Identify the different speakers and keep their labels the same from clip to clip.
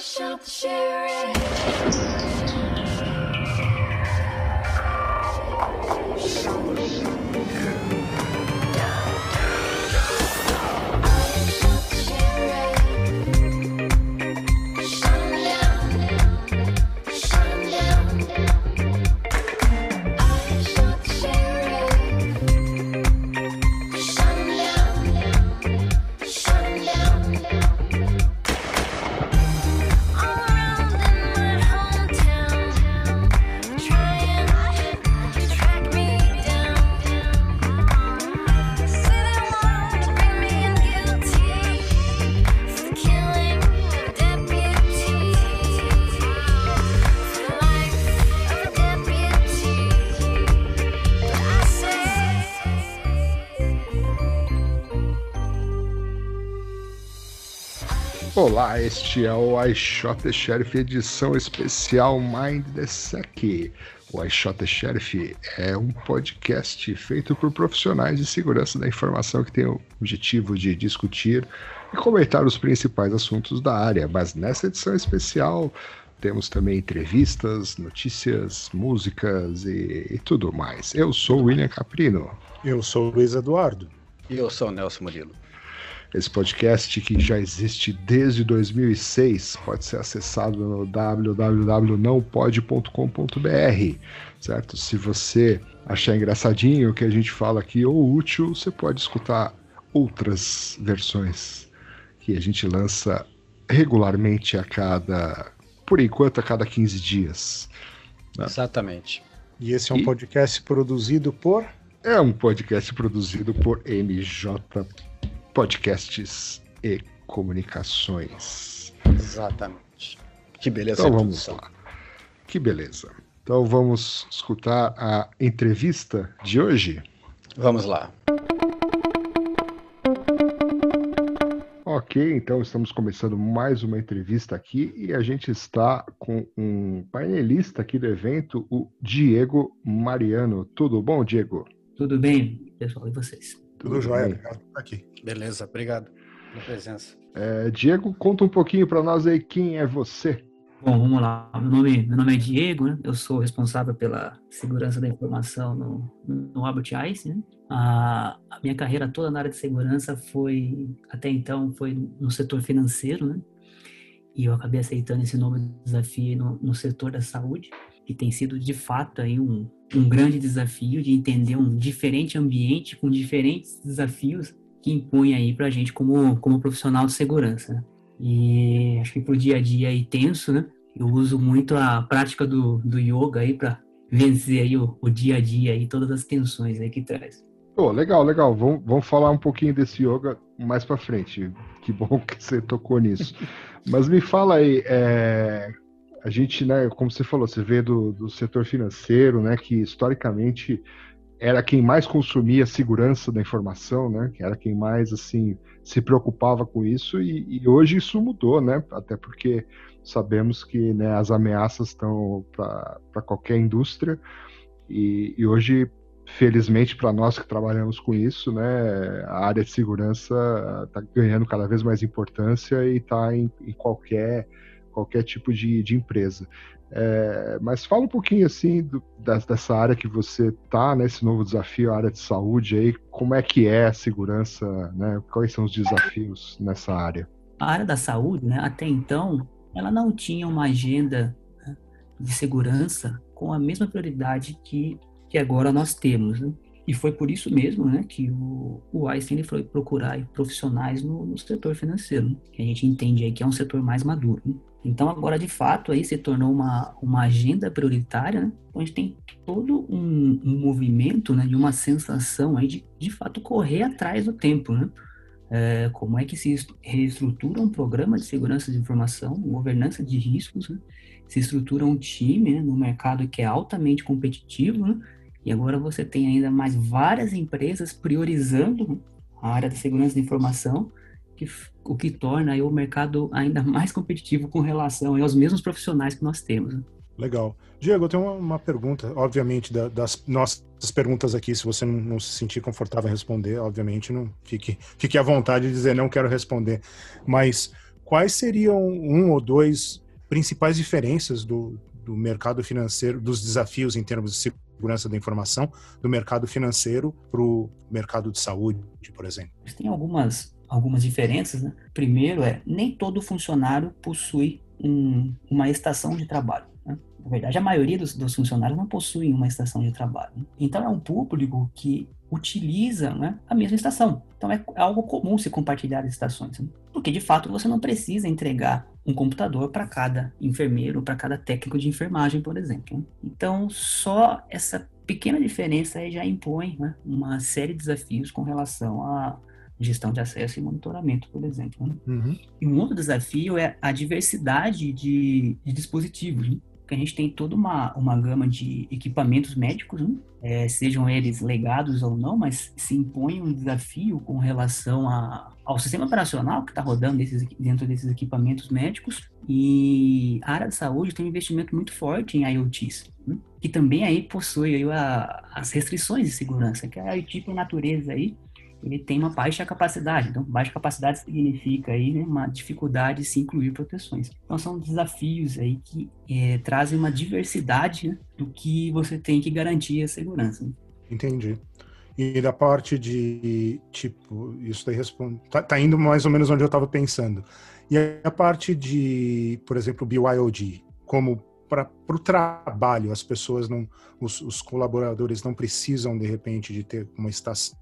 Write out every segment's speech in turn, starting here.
Speaker 1: shot the sheriff.
Speaker 2: Olá, este é o iShot the Sheriff edição especial Mind the Sec. O iShot Sheriff é um podcast feito por profissionais de segurança da informação que tem o objetivo de discutir e comentar os principais assuntos da área. Mas nessa edição especial temos também entrevistas, notícias, músicas e, e tudo mais. Eu sou o William Caprino.
Speaker 3: Eu sou o Luiz Eduardo.
Speaker 4: E eu sou o Nelson Murilo.
Speaker 2: Esse podcast que já existe desde 2006 pode ser acessado no www.nãopode.com.br, certo? Se você achar engraçadinho o que a gente fala aqui ou útil, você pode escutar outras versões que a gente lança regularmente a cada, por enquanto, a cada 15 dias.
Speaker 4: Exatamente.
Speaker 3: E esse é um
Speaker 2: E-
Speaker 3: podcast produzido por.
Speaker 2: É um podcast produzido por MJ Podcasts e Comunicações.
Speaker 4: Exatamente. Que beleza
Speaker 2: Então vamos lá. Que beleza. Então vamos escutar a entrevista de hoje.
Speaker 4: Vamos lá.
Speaker 2: Ok, então estamos começando mais uma entrevista aqui e a gente está com um painelista aqui do evento, o Diego Mariano. Tudo bom, Diego?
Speaker 5: Tudo bem, pessoal? E vocês?
Speaker 3: Tudo jóia, obrigado por estar aqui.
Speaker 4: Beleza, obrigado pela presença.
Speaker 2: É, Diego, conta um pouquinho para nós aí quem é você.
Speaker 5: Bom, vamos lá. Meu nome, meu nome é Diego, né? Eu sou responsável pela segurança da informação no, no Albert Einstein. Né? A, a minha carreira toda na área de segurança foi, até então, foi no setor financeiro, né? E eu acabei aceitando esse novo desafio no, no setor da saúde, que tem sido, de fato, aí um, um grande desafio de entender um diferente ambiente com diferentes desafios que impõe aí pra gente como, como profissional de segurança, né? E acho que pro dia a dia aí tenso, né? Eu uso muito a prática do, do yoga aí para vencer aí o, o dia a dia e todas as tensões aí que traz.
Speaker 2: Pô, legal, legal. Vamos, vamos falar um pouquinho desse yoga mais para frente. Que bom que você tocou nisso. Mas me fala aí, é, a gente, né, como você falou, você vê do, do setor financeiro, né, que historicamente era quem mais consumia segurança da informação, né, era quem mais assim se preocupava com isso e, e hoje isso mudou, né, até porque sabemos que né, as ameaças estão para qualquer indústria e, e hoje felizmente para nós que trabalhamos com isso, né, a área de segurança está ganhando cada vez mais importância e está em, em qualquer qualquer tipo de, de empresa. É, mas fala um pouquinho assim do, das- dessa área que você está nesse novo desafio, a área de saúde aí, como é que é a segurança, né? Quais são os desafios nessa área?
Speaker 5: A área da saúde, né, até então, ela não tinha uma agenda né, de segurança com a mesma prioridade que, que agora nós temos. Né? E foi por isso mesmo né, que o, o Einstein ele foi procurar profissionais no, no setor financeiro, né, que a gente entende aí que é um setor mais maduro. né. Então agora, de fato, aí se tornou uma, uma agenda prioritária, né, onde tem todo um, um movimento né, de uma sensação aí de, de fato, correr atrás do tempo, né? É, como é que se est- reestrutura um programa de segurança de informação, governança de riscos, né? se estrutura um time né, no mercado que é altamente competitivo, né? E agora você tem ainda mais várias empresas priorizando a área da segurança de informação, que, o que torna o mercado ainda mais competitivo com relação aos mesmos profissionais que nós temos. né?
Speaker 3: Legal. Diego, eu tenho uma, uma pergunta, obviamente, da- das nossas perguntas aqui, se você não, não se sentir confortável em responder, obviamente, não fique, fique à vontade de dizer não quero responder. Mas quais seriam um ou dois principais diferenças do, do mercado financeiro, dos desafios em termos de segurança da informação, do mercado financeiro para o mercado de saúde, por exemplo?
Speaker 5: Tem algumas, algumas diferenças, né? Primeiro é, nem todo funcionário possui um- uma estação de trabalho. né? Na verdade, a maioria dos, dos funcionários não possuem uma estação de trabalho. né? Então, é um público que utiliza né, a mesma estação. Então, é algo comum se compartilhar estações. né? Porque, de fato, você não precisa entregar um computador para cada enfermeiro, para cada técnico de enfermagem, por exemplo. né? Então, só essa pequena diferença aí já impõe né, uma série de desafios com relação à gestão de acesso e monitoramento, por exemplo. né?
Speaker 3: Uhum.
Speaker 5: E um outro desafio é a diversidade de, de dispositivos, né? Porque a gente tem toda uma, uma gama de equipamentos médicos, né? É, sejam eles legados ou não, mas se impõe um desafio com relação a, ao sistema operacional que está rodando desses, dentro desses equipamentos médicos. E a área de saúde tem um investimento muito forte em IoTs, né? que também aí possui aí a- as restrições de segurança, que a IoT por natureza aí ele tem uma baixa capacidade. Então, baixa capacidade significa aí né, uma dificuldade de se incluir proteções. Então, são desafios aí que eh, trazem uma diversidade né, do que você tem que garantir a segurança. né?
Speaker 3: Entendi. E da parte de, tipo, isso daí responde. Tá, tá indo mais ou menos onde eu estava pensando. E a parte de, por exemplo, BYOD, como para o trabalho, as pessoas não, os, os colaboradores não precisam, de repente, de ter uma estação.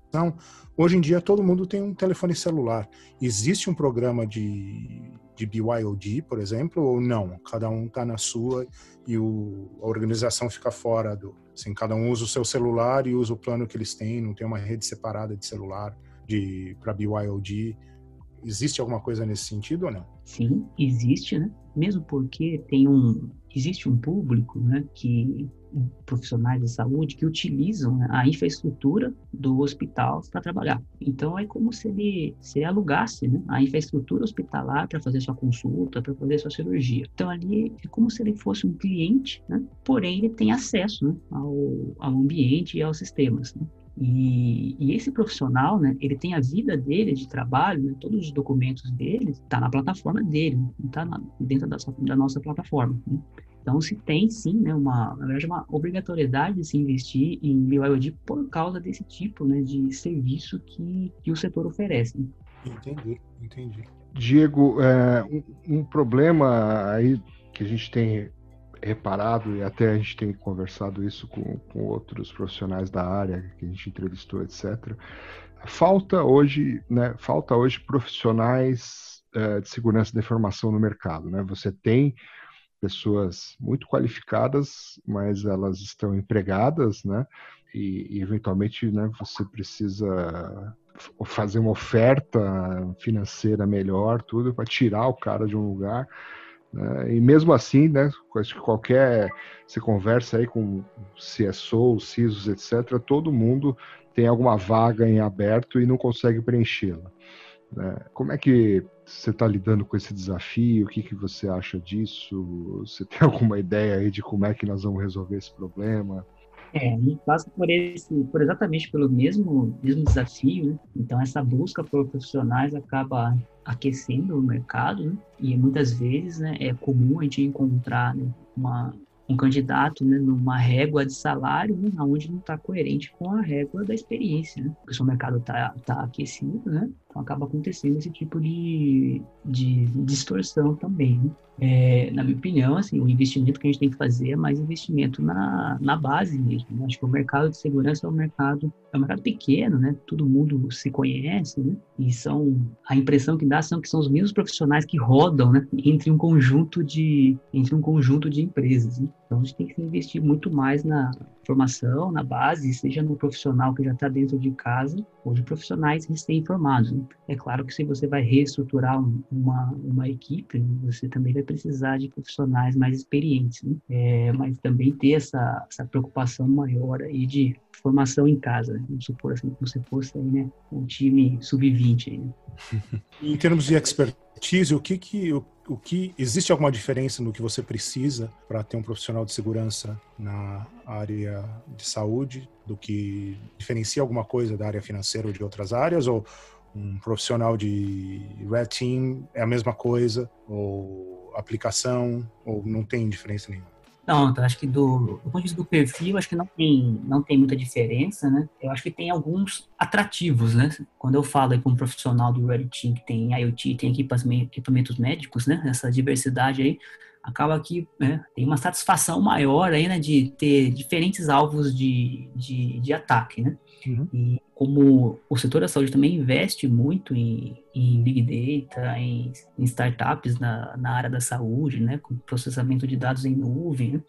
Speaker 3: Hoje em dia, todo mundo tem um telefone celular. Existe um programa de, de BYOD, por exemplo, ou não? Cada um está na sua e o, a organização fica fora do. Assim, cada um usa o seu celular e usa o plano que eles têm, não tem uma rede separada de celular de para BYOD. Existe alguma coisa nesse sentido ou não?
Speaker 5: Sim, existe, né? Mesmo porque tem um existe um público, né, que profissionais de saúde que utilizam né, a infraestrutura do hospital para trabalhar. Então é como se ele se alugasse né, a infraestrutura hospitalar para fazer sua consulta, para fazer sua cirurgia. Então ali é como se ele fosse um cliente, né? Porém ele tem acesso né, ao, ao ambiente e aos sistemas. Né? E, e, esse profissional, né, ele tem a vida dele de trabalho, né, todos os documentos dele, está na plataforma dele, não está dentro da, da, nossa plataforma. Né? Então, se tem sim, né, uma, na verdade, uma obrigatoriedade de se investir em BYOD por causa desse tipo né, de serviço que, que o setor oferece.
Speaker 3: Entendi, entendi.
Speaker 2: Diego, é, um, um problema aí que a gente tem reparado e até a gente tem conversado isso com, com outros profissionais da área que a gente entrevistou, etc. Falta hoje, né, falta hoje profissionais uh, de segurança da informação no mercado, né? Você tem pessoas muito qualificadas, mas elas estão empregadas, né? E, e eventualmente, né, você precisa fazer uma oferta financeira melhor, tudo para tirar o cara de um lugar. Né? E mesmo assim, né, acho que qualquer você conversa aí com CSO, CISOs, etc., todo mundo tem alguma vaga em aberto e não consegue preenchê-la. Né? Como é que você está lidando com esse desafio? O que, que você acha disso? Você tem alguma ideia aí de como é que nós vamos resolver esse problema?
Speaker 5: É, gente passa por esse, por exatamente pelo mesmo, mesmo desafio, né? Então essa busca por profissionais acaba aquecendo o mercado, né? E muitas vezes, né, é comum a gente encontrar né, uma, um candidato né, numa régua de salário, né, onde não está coerente com a régua da experiência, né? Porque o mercado está tá aquecido, né? Então acaba acontecendo esse tipo de, de distorção também. Né? É, na minha opinião, assim, o investimento que a gente tem que fazer é mais investimento na, na base mesmo. Né? Acho que o mercado de segurança é um mercado é um mercado pequeno, né? Todo mundo se conhece, né? E são a impressão que dá são que são os mesmos profissionais que rodam, né? Entre um conjunto de entre um conjunto de empresas. Né? Então a gente tem que investir muito mais na formação, na base, seja no profissional que já está dentro de casa ou de profissionais recém-formados. Né? É claro que se você vai reestruturar um, uma, uma equipe, você também vai precisar de profissionais mais experientes, né? é, mas também ter essa, essa preocupação maior aí de formação em casa. Né? Vamos supor assim, como se fosse aí, né, um time sub-20. Né?
Speaker 3: em termos de expertise, o que que o, o que existe alguma diferença no que você precisa para ter um profissional de segurança na área de saúde do que diferencia alguma coisa da área financeira ou de outras áreas? Ou um profissional de Red Team é a mesma coisa, ou aplicação, ou não tem diferença nenhuma?
Speaker 5: Não, então, acho que do, do ponto de vista do perfil, acho que não tem, não tem muita diferença, né? Eu acho que tem alguns atrativos, né? Quando eu falo para um profissional do Red Team que tem IoT, tem equipamentos médicos, né? Essa diversidade aí, acaba que né, tem uma satisfação maior aí, né? De ter diferentes alvos de, de, de ataque, né?
Speaker 3: Uhum.
Speaker 5: E como o setor da saúde também investe muito em, em Big Data, em, em startups na, na área da saúde, né, com processamento de dados em nuvem, né?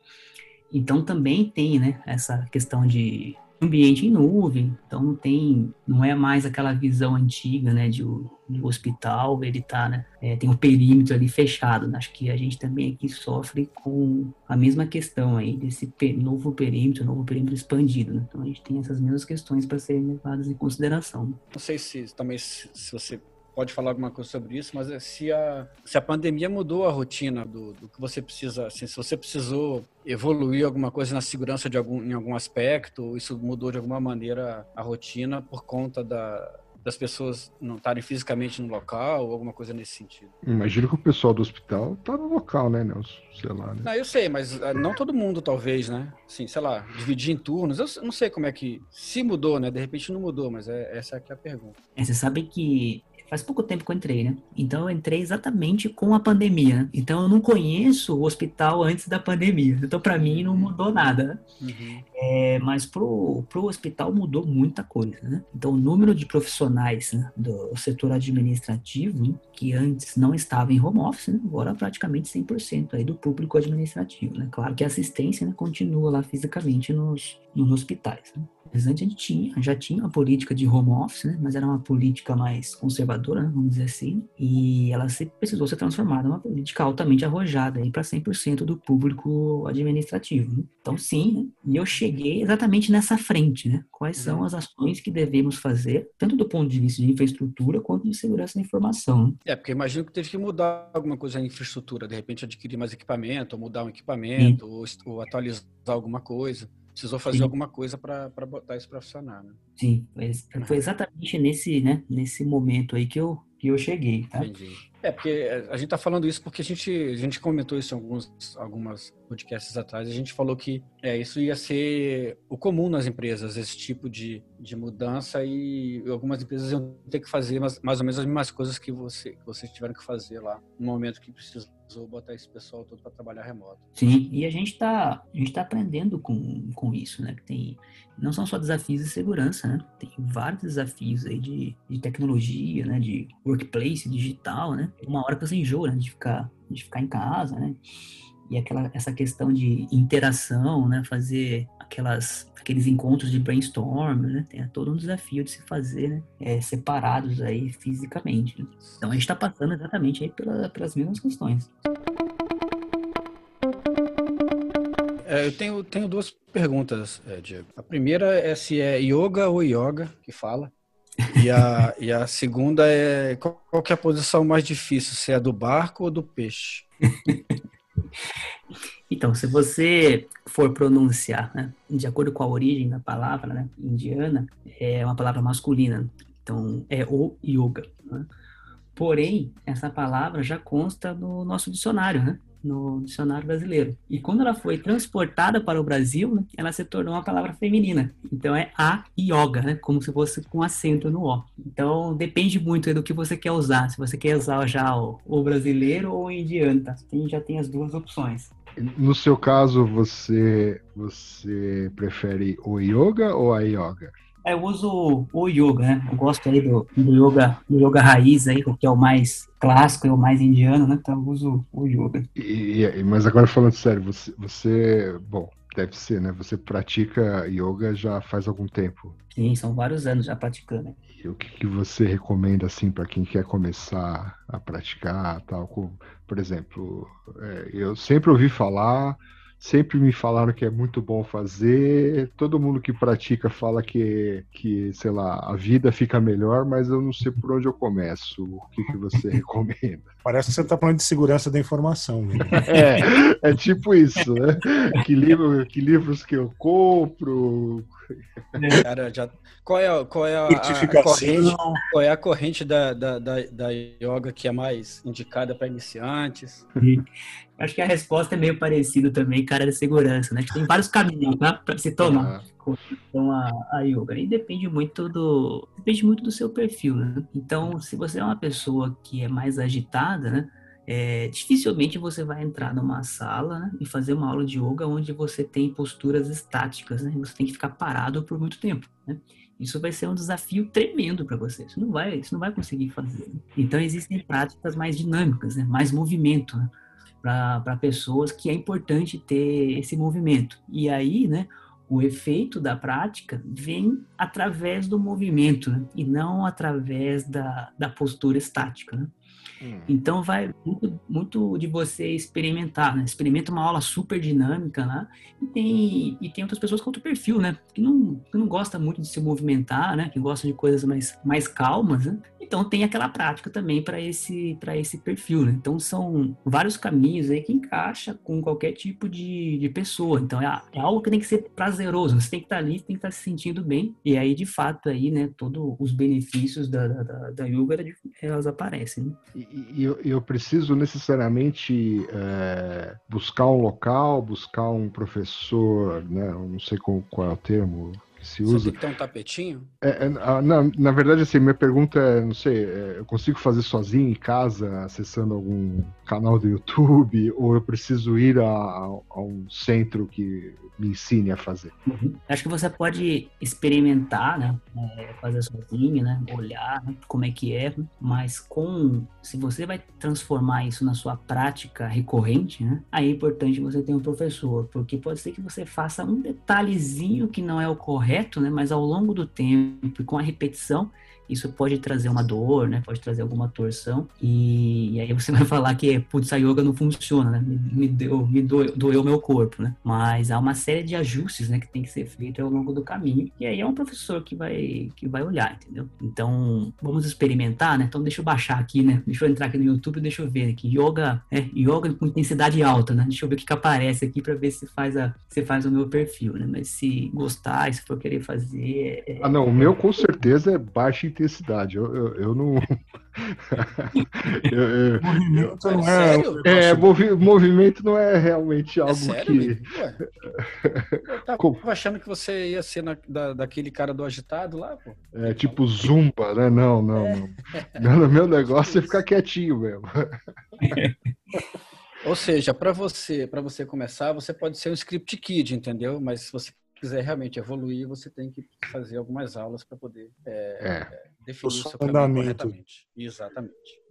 Speaker 5: então também tem né, essa questão de ambiente em nuvem, então não tem, não é mais aquela visão antiga, né, de o, hospital, ele tá, né, é, tem o perímetro ali fechado, né? acho que a gente também aqui sofre com a mesma questão aí, desse novo perímetro, novo perímetro expandido, né? então a gente tem essas mesmas questões para serem levadas em consideração.
Speaker 4: Não sei se também se você pode falar alguma coisa sobre isso, mas é se a, se a pandemia mudou a rotina do, do que você precisa, assim, se você precisou evoluir alguma coisa na segurança de algum, em algum aspecto, isso mudou de alguma maneira a rotina por conta da, das pessoas não estarem fisicamente no local ou alguma coisa nesse sentido.
Speaker 2: Imagino que o pessoal do hospital tá no local, né, Nelson? Sei lá, né?
Speaker 4: Não, eu sei, mas ah, não todo mundo, talvez, né? Assim, sei lá, dividir em turnos. Eu não sei como é que. Se mudou, né? De repente não mudou, mas é, essa é é a pergunta.
Speaker 5: É, você sabe que faz pouco tempo que eu entrei, né? Então eu entrei exatamente com a pandemia. Então eu não conheço o hospital antes da pandemia. Então para mim não mudou nada. né?
Speaker 4: Uhum.
Speaker 5: É, mas pro, pro hospital mudou muita coisa, né? Então o número de profissionais né, do setor administrativo, que antes não estava em home office, né, agora praticamente 100% aí do público administrativo, né? Claro que a assistência né, continua lá fisicamente nos, nos hospitais, né? Mas antes a gente tinha, já tinha uma política de home office, né? mas era uma política mais conservadora, né? vamos dizer assim, e ela se, precisou ser transformada numa política altamente arrojada para 100% do público administrativo. né? Então, sim, né? e eu cheguei exatamente nessa frente, né? Quais são as ações que devemos fazer, tanto do ponto de vista de infraestrutura quanto de segurança da informação. né?
Speaker 4: É, porque imagino que teve que mudar alguma coisa na infraestrutura, de repente adquirir mais equipamento, ou mudar um equipamento, ou, ou atualizar alguma coisa. Precisou fazer
Speaker 5: Sim.
Speaker 4: alguma coisa para botar isso para funcionar, né?
Speaker 5: Sim, foi, exatamente nesse, né, nesse momento aí que eu, que eu cheguei, tá?
Speaker 4: Entendi. É, porque é, a gente tá falando isso porque a gente, a gente comentou isso em alguns algumas podcasts atrás. A gente falou que é, isso ia ser o comum nas empresas, esse tipo de, de mudança e algumas empresas iam ter que fazer mais, mais ou menos as mesmas coisas que, você, que vocês tiveram que fazer lá no momento que precisou botar esse pessoal todo para trabalhar remoto.
Speaker 5: Sim, e a gente está tá aprendendo com, com isso, né? Que tem, não são só desafios de segurança, né? Tem vários desafios aí de, de tecnologia, né? De workplace digital, né? Uma hora que você enjoa, né? De ficar, de ficar em casa, né? E aquela, essa questão de interação, né? Fazer aquelas, aqueles encontros de brainstorm, né? Tem todo um desafio de se fazer, né? É, separados aí fisicamente. né? Então a gente está passando exatamente aí pela, pelas mesmas questões.
Speaker 4: É, eu tenho, tenho duas perguntas, é, Diego. A primeira é se é yoga ou yoga que fala. E a, e a segunda é qual, qual que é a posição mais difícil, se é do barco ou do peixe?
Speaker 5: Então, se você for pronunciar, né, de acordo com a origem da palavra né, indiana, é uma palavra masculina. Então, é o yoga. né? Porém, essa palavra já consta no nosso dicionário, né? No dicionário brasileiro. E quando ela foi transportada para o Brasil, né, ela se tornou uma palavra feminina. Então é a yoga, né? Como se fosse com acento no O. Então depende muito do que você quer usar. Se você quer usar já o, o brasileiro ou o indiano, tá? Tem, já tem as duas opções.
Speaker 2: No seu caso, você você prefere o yoga ou a yoga?
Speaker 5: É, eu uso o yoga, né? Eu gosto aí do, do yoga, do yoga raiz aí, que é o mais clássico e o mais indiano, né? Então eu uso o yoga.
Speaker 2: E- mas agora falando sério, você, você, bom, deve ser, né? Você pratica yoga já faz algum tempo.
Speaker 5: Sim, são vários anos já praticando.
Speaker 2: E o que, que você recomenda assim para quem quer começar a praticar, tal? Com, por exemplo, é, eu sempre ouvi falar, sempre me falaram que é muito bom fazer. Todo mundo que pratica fala que, que sei lá, a vida fica melhor, mas eu não sei por onde eu começo. O que, que você recomenda?
Speaker 3: Parece que você está falando de segurança da informação. Né?
Speaker 2: É, é tipo isso, né? Que, livro, que livros que eu compro.
Speaker 4: Cara, já... Qual é, a- qual é a, a corrente, qual é a corrente da, da, da, da yoga que é mais indicada para iniciantes?
Speaker 5: Acho que a resposta é meio parecida também, cara, da segurança, né? Que tem vários caminhos, tá? Pra se tomar.
Speaker 2: Ah,
Speaker 5: Então a, a yoga e depende muito do depende muito do seu perfil, né? Então, se você é uma pessoa que é mais agitada, né? é, dificilmente você vai entrar numa sala né, e fazer uma aula de yoga onde você tem posturas estáticas, né? Você tem que ficar parado por muito tempo, né? Isso vai ser um desafio tremendo para você. Você não vai, você não vai conseguir fazer. né? Então existem práticas mais dinâmicas, né? Mais movimento, né? Para pessoas que é importante ter esse movimento. E aí, né? o efeito da prática vem através do movimento né? e não através da, da postura estática. Né?
Speaker 2: Hum.
Speaker 5: Então vai muito, muito de você experimentar, né? Experimenta uma aula super dinâmica lá e tem, e tem outras pessoas com outro perfil, né? Que não, que não gosta muito de se movimentar, né? Que gosta de coisas mais, mais calmas, né? Então tem aquela prática também para esse, para esse perfil, né? Então são vários caminhos aí que encaixa com qualquer tipo de, de pessoa. Então é, é algo que tem que ser prazeroso, você tem que estar ali, tem que estar se sentindo bem. E aí, de fato, aí, né, todos os benefícios da, da, da, da yoga, elas aparecem, né?
Speaker 2: E, e eu, eu preciso necessariamente é, buscar um local, buscar um professor, né? Eu não sei qual, qual é o termo se
Speaker 4: Você
Speaker 2: usa.
Speaker 4: tem que ter um tapetinho?
Speaker 2: É, é, na, na verdade, assim, minha pergunta é, não sei, é, eu consigo fazer sozinho em casa, acessando algum canal do YouTube, ou eu preciso ir a, a- a um centro que me ensine a fazer?
Speaker 5: Uhum. Acho que você pode experimentar, né? é, fazer sozinho, né? Olhar né, como é que é, mas com se você vai transformar isso na sua prática recorrente, né? Aí é importante você ter um professor, porque pode ser que você faça um detalhezinho que não é o correto, né? Mas ao longo do tempo e com a repetição isso pode trazer uma dor, né? Pode trazer alguma torção. E, e aí você vai falar que, putz, a yoga não funciona, né? Me, me deu, me doeu, doeu meu corpo, né? Mas há uma série de ajustes, né? Que tem que ser feito ao longo do caminho. E aí é um professor que vai, que vai olhar, entendeu? Então, vamos experimentar, né? Então, deixa eu baixar aqui, né? Deixa eu entrar aqui no YouTube deixa eu ver aqui. Yoga, é, yoga com intensidade alta, né? Deixa eu ver o que, que aparece aqui para ver se faz, a, se faz o meu perfil, né? Mas se gostar, se for querer fazer, é,
Speaker 2: Ah, não, o meu com certeza é baixa intensidade. Eu, eu, eu não. eu- eu-
Speaker 3: Movimento não é.
Speaker 4: Sério?
Speaker 2: é,
Speaker 3: negócio-
Speaker 2: movi- movimento não é realmente
Speaker 4: É
Speaker 2: algo
Speaker 4: sério,
Speaker 2: que.
Speaker 4: Eu tava
Speaker 2: Como?
Speaker 4: achando que você ia ser na- da, daquele cara do agitado lá, pô.
Speaker 2: É tipo zumba, né? Não, não, não. Meu, meu negócio é ficar quietinho mesmo.
Speaker 4: Ou seja, para você, para você começar, você pode ser um script kid, entendeu? Mas se você quiser realmente evoluir, você tem que fazer algumas aulas para poder é,
Speaker 2: É.
Speaker 4: definir o seu caminho
Speaker 3: fundamentos.
Speaker 4: corretamente. Exatamente.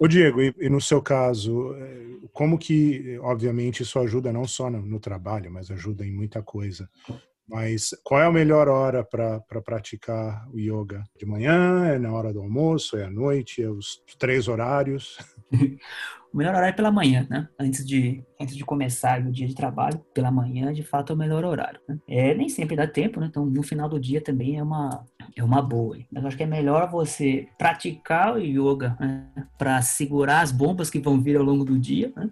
Speaker 3: Ô Diego, e, e no seu caso, eh, como que, obviamente, isso ajuda não só no, no trabalho, mas ajuda em muita coisa. Mas qual é a melhor hora para praticar o yoga? De manhã? É na hora do almoço? É à noite? É os três horários?
Speaker 5: O melhor horário é pela manhã, né? Antes de, antes de começar o dia de trabalho, pela manhã, de fato, é o melhor horário. Né? É, nem sempre dá tempo, né? Então, no final do dia também é uma, é uma boa. Mas eu acho que é melhor você praticar o yoga né? para segurar as bombas que vão vir ao longo do dia, né?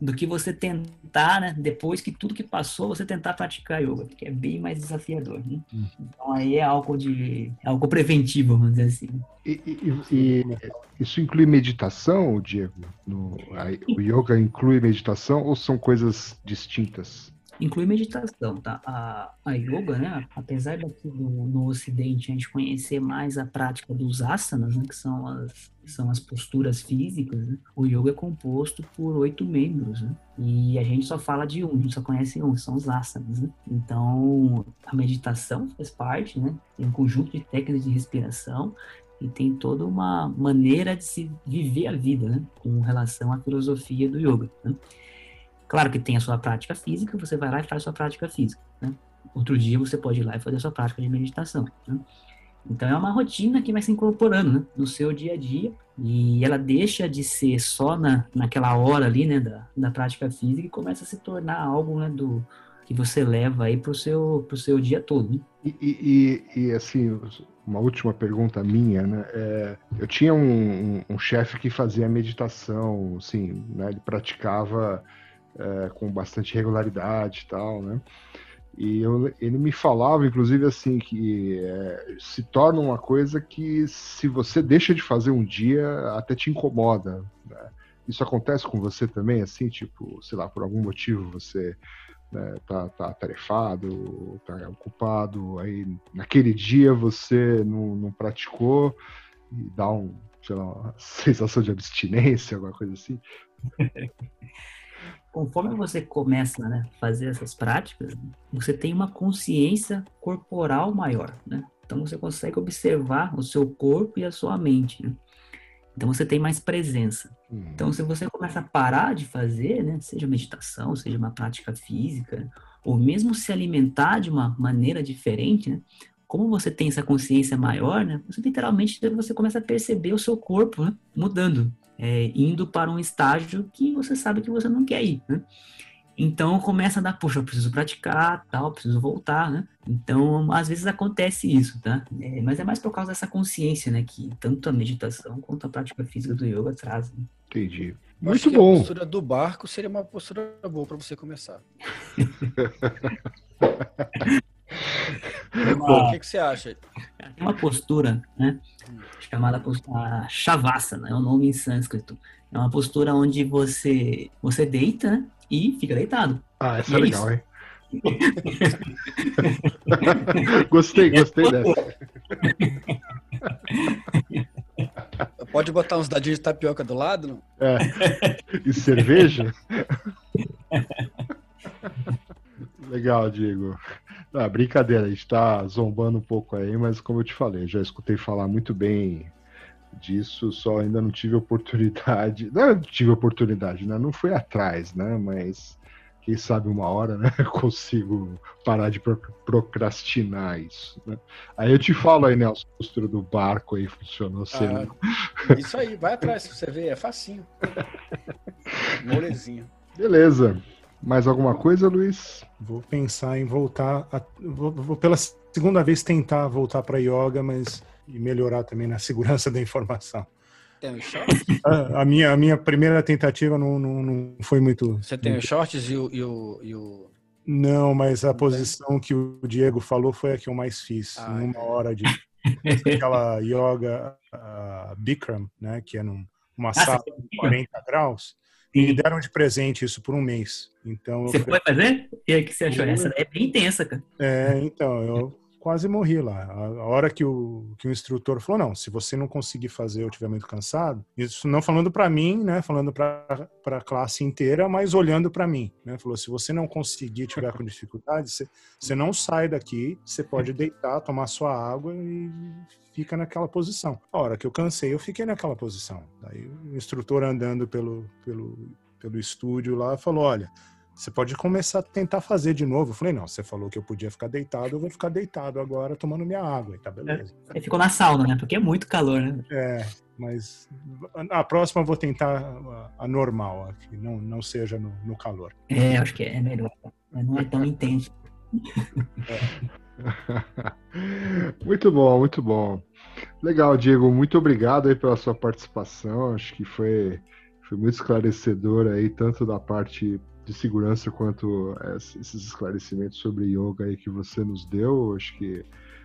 Speaker 5: Do que você tentar, né? Depois que tudo que passou, você tentar praticar yoga, que é bem mais desafiador. Né? Então, aí é algo de. É algo preventivo, vamos dizer assim.
Speaker 2: E, e- e isso inclui meditação, Diego? No, a- o yoga inclui meditação ou são coisas distintas?
Speaker 5: Inclui meditação, tá? A, a yoga, né? Apesar daqui no, no Ocidente a gente conhecer mais a prática dos asanas, né? Que são as, são as posturas físicas, né? O yoga é composto por oito membros, né? E a gente só fala de um, a gente só conhece um, são os asanas, né? Então, a meditação faz parte, né? Tem um conjunto de técnicas de respiração e tem toda uma maneira de se viver a vida, né? Com relação à filosofia do yoga, né? Claro que tem a sua prática física, você vai lá e faz a sua prática física, né? Outro dia você pode ir lá e fazer a sua prática de meditação, né? Então é uma rotina que vai se incorporando né, no seu dia a dia e ela deixa de ser só na, naquela hora ali, né, da, da prática física e começa a se tornar algo, né, do que você leva aí pro seu, pro seu dia todo. né?
Speaker 2: E- e- e, assim, uma última pergunta minha, né? É, eu tinha um, um- um chefe que fazia meditação, assim, né? Ele praticava é, com bastante regularidade e tal, né? E eu- ele me falava, inclusive, assim, que é, se torna uma coisa que se você deixa de fazer um dia, até te incomoda. né? Isso acontece com você também, assim, tipo, sei lá, por algum motivo você né, tá, tá atarefado, tá ocupado, aí naquele dia você não, não praticou e dá um, sei lá, uma sensação de abstinência, alguma coisa assim.
Speaker 5: Conforme você começa né, a fazer essas práticas, você tem uma consciência corporal maior, né? Então você consegue observar o seu corpo e a sua mente, né? Então você tem mais presença.
Speaker 2: Hum,
Speaker 5: Então, se você começa a parar de fazer, né, seja meditação, seja uma prática física, ou mesmo se alimentar de uma maneira diferente, né, como você tem essa consciência maior, né, você literalmente você começa a perceber o seu corpo né, mudando, é, indo para um estágio que você sabe que você não quer ir. Né? Então começa a dar, poxa, eu preciso praticar, tal, preciso voltar, né? Então, às vezes acontece isso, tá? É, mas é mais por causa dessa consciência, né, que tanto a meditação quanto a prática física do yoga trazem.
Speaker 2: entendi.
Speaker 4: Eu acho
Speaker 2: Muito
Speaker 4: que A
Speaker 2: bom.
Speaker 4: postura do barco seria uma postura boa para você começar. O que, que você acha?
Speaker 5: Tem uma postura, né? Chamada postura Shavasana, é o nome em sânscrito. É uma postura onde você você deita né, e fica deitado.
Speaker 2: Ah, essa
Speaker 5: E
Speaker 2: é
Speaker 5: é
Speaker 2: legal, hein? gostei, gostei dessa.
Speaker 4: Pode botar uns dadinhos de tapioca do lado? Não?
Speaker 2: É. E cerveja? Legal, Diego. Ah, brincadeira, a gente tá zombando um pouco aí, mas como eu te falei, já escutei falar muito bem disso, só ainda não tive oportunidade. Não tive oportunidade, né? Não fui atrás, né? Mas quem sabe uma hora, né? Eu consigo parar de pro- procrastinar isso. Né? Aí eu te falo aí, Nelson, a postura do barco aí funcionou.
Speaker 4: Ah, isso aí, vai atrás, você vê, é facinho. Molezinha.
Speaker 2: Beleza. Mais alguma coisa, Luiz?
Speaker 3: Vou pensar em voltar. a- vou, vou pela segunda vez tentar voltar para yoga, mas e melhorar também na segurança da informação.
Speaker 4: Tem os shorts?
Speaker 3: A, a minha, a minha primeira tentativa não, não, não foi muito.
Speaker 4: Você tem os shorts e o. E o, e o...
Speaker 3: Não, mas a posição que o Diego falou foi a que eu mais fiz.
Speaker 4: Ah,
Speaker 3: numa
Speaker 4: entendi.
Speaker 3: hora de aquela yoga ah, Bikram, né? Que é num, uma
Speaker 5: Ah,
Speaker 3: sala de 40 graus. E me deram de presente isso por um mês. Então, eu
Speaker 5: Você
Speaker 3: falei,
Speaker 5: foi fazer? E aí, o que você achou? Essa é bem intensa, cara.
Speaker 3: É, então, eu quase morri lá. A hora que o, que o instrutor falou, não, se você não conseguir fazer ou estiver muito cansado, isso não falando para mim, né, falando para a classe inteira, mas olhando para mim, né, falou, se você não conseguir, tiver com dificuldade, você, você não sai daqui, você pode deitar, tomar sua água e fica naquela posição. A hora que eu cansei, eu fiquei naquela posição. Daí o instrutor andando pelo, pelo, pelo estúdio lá falou, olha, você pode começar a tentar fazer de novo. Eu falei, não, você falou que eu podia ficar deitado, eu vou ficar deitado agora tomando minha água, e tá beleza.
Speaker 5: Você ficou na sauna, né? Porque é muito calor, né?
Speaker 3: É, mas a próxima eu vou tentar a, normal, que não, não seja no, no calor.
Speaker 5: É, acho que é melhor. Mas não é tão intenso.
Speaker 2: muito bom, muito bom. Legal, Diego, muito obrigado aí pela sua participação. Acho que foi, foi muito esclarecedor aí, tanto da parte de segurança quanto es- esses esclarecimentos sobre yoga aí que você nos deu. Acho que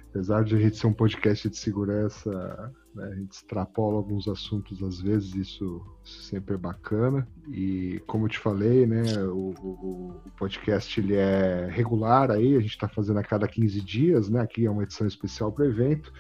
Speaker 2: apesar de a gente ser um podcast de segurança, né, a gente extrapola alguns assuntos às vezes, isso, isso sempre é bacana. E como eu te falei, né, o, o- o podcast ele é regular aí, a gente está fazendo a cada 15 dias, né? Aqui é uma edição especial para o evento.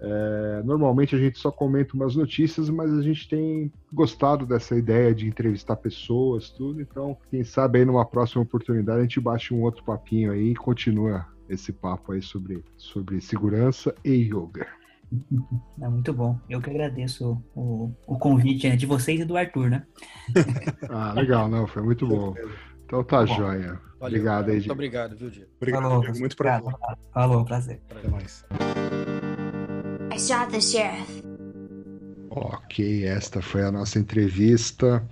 Speaker 2: É, normalmente a gente só comenta umas notícias, mas a gente tem gostado dessa ideia de entrevistar pessoas, tudo. Então, quem sabe aí numa próxima oportunidade a gente bate um outro papinho aí e continua esse papo aí sobre, sobre segurança e yoga.
Speaker 5: É muito bom. Eu que agradeço o, o convite né, de vocês e do Arthur, né?
Speaker 2: Ah, legal, não, foi muito bom. Então tá
Speaker 5: Bom.
Speaker 2: joia.
Speaker 4: Valeu,
Speaker 2: Obrigado
Speaker 4: cara.
Speaker 2: aí,
Speaker 4: Muito obrigado, viu, Diego?
Speaker 3: Obrigado,
Speaker 5: Falou,
Speaker 3: Diego. Muito prazer.
Speaker 5: Falou, prazer.
Speaker 3: Até mais.
Speaker 1: Shot the sheriff.
Speaker 2: Ok, esta foi a nossa entrevista.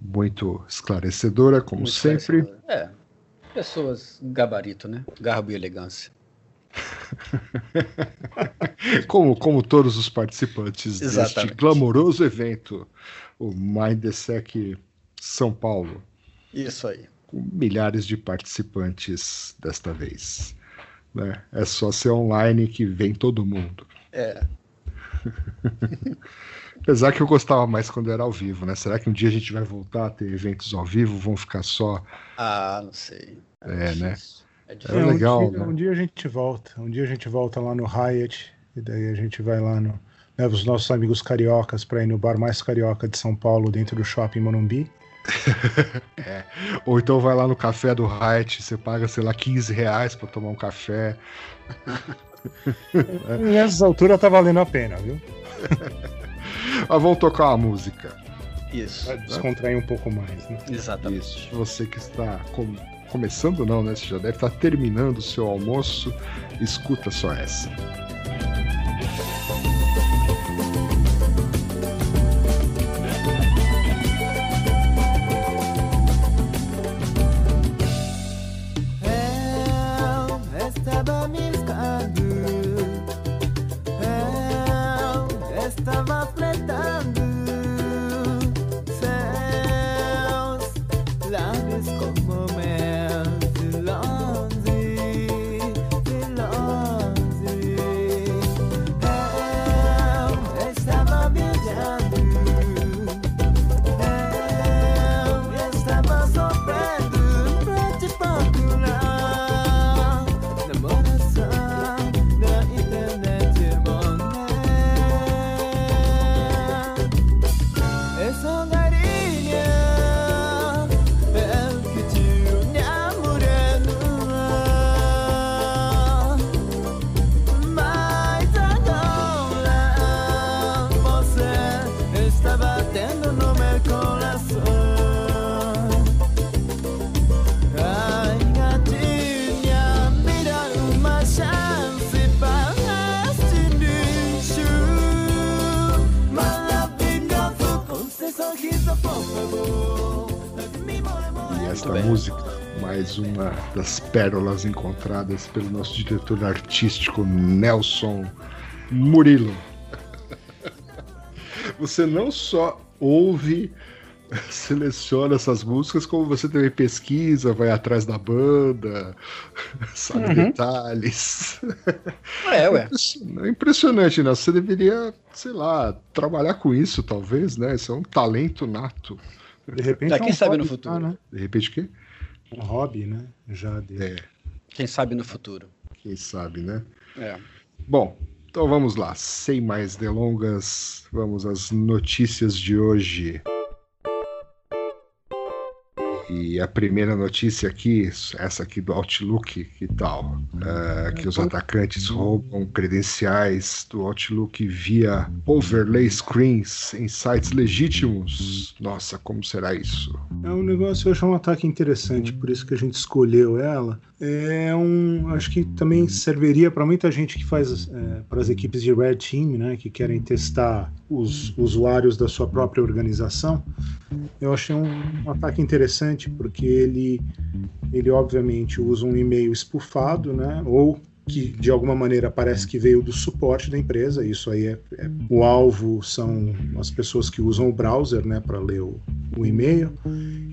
Speaker 2: Muito esclarecedora, como
Speaker 4: Muito
Speaker 2: sempre.
Speaker 4: esclarecedor. É. Pessoas gabarito, né? Garbo e elegância.
Speaker 2: Como, como todos os participantes deste
Speaker 4: Exatamente.
Speaker 2: glamouroso evento, o Mindsec São Paulo,
Speaker 4: Isso aí.
Speaker 2: com milhares de participantes desta vez. né? É só ser online que vem todo mundo.
Speaker 4: É.
Speaker 2: Apesar que eu gostava mais quando era ao vivo, né? Será que um dia a gente vai voltar a ter eventos ao vivo? Vão ficar só.
Speaker 4: Ah, não sei.
Speaker 2: É, né?
Speaker 4: difícil. É
Speaker 2: É
Speaker 4: difícil.
Speaker 3: um
Speaker 2: legal,
Speaker 3: dia,
Speaker 2: né?
Speaker 3: um dia a gente volta. Um dia a gente volta lá no Hyatt. E daí a gente vai lá no. Leva os nossos amigos cariocas para ir no bar mais carioca de São Paulo, dentro do shopping Morumbi.
Speaker 2: Ou então vai lá no café do Hyatt, você paga, sei lá, 15 reais pra tomar um café.
Speaker 3: Nessas alturas tá valendo a pena, viu?
Speaker 2: Ah, vamos tocar uma música.
Speaker 4: Isso.
Speaker 3: Vai descontrair um pouco mais, né?
Speaker 4: Exatamente.
Speaker 2: Isso. Você que está com- começando, não, né? Você já deve estar terminando o seu almoço. Escuta só essa.
Speaker 6: Eu
Speaker 2: das pérolas encontradas pelo nosso diretor artístico Nelson Murilo. Você não só ouve, seleciona essas músicas, como você também pesquisa, vai atrás da banda, sabe
Speaker 4: Uhum.
Speaker 2: detalhes.
Speaker 4: É, ué.
Speaker 2: É impressionante, né? Você deveria, sei lá, trabalhar com isso, talvez, né? Isso é um talento nato.
Speaker 3: De repente.
Speaker 4: Já
Speaker 3: é
Speaker 4: quem
Speaker 3: um
Speaker 4: sabe no futuro.
Speaker 3: tá, né?
Speaker 2: De repente, o quê?
Speaker 3: Um hobby, né? Já de.
Speaker 2: É,
Speaker 4: Quem sabe no futuro.
Speaker 2: quem sabe, né?
Speaker 4: É.
Speaker 2: Bom, então vamos lá, sem mais delongas, vamos às notícias de hoje. E a primeira notícia aqui, essa aqui do Outlook, que tal? É, que os atacantes roubam credenciais do Outlook via overlay screens em sites legítimos. Nossa, como será isso?
Speaker 3: É um negócio, eu acho um ataque interessante, por isso que a gente escolheu ela. É um, acho que também serviria para muita gente que faz, é, para as equipes de Red Team, né, que querem testar os usuários da sua própria organização. Eu achei um, um ataque interessante porque ele, ele obviamente usa um e-mail espufado, né, ou que de alguma maneira parece que veio do suporte da empresa. Isso aí é, é- o alvo são as pessoas que usam o browser, né, para ler o, o e-mail.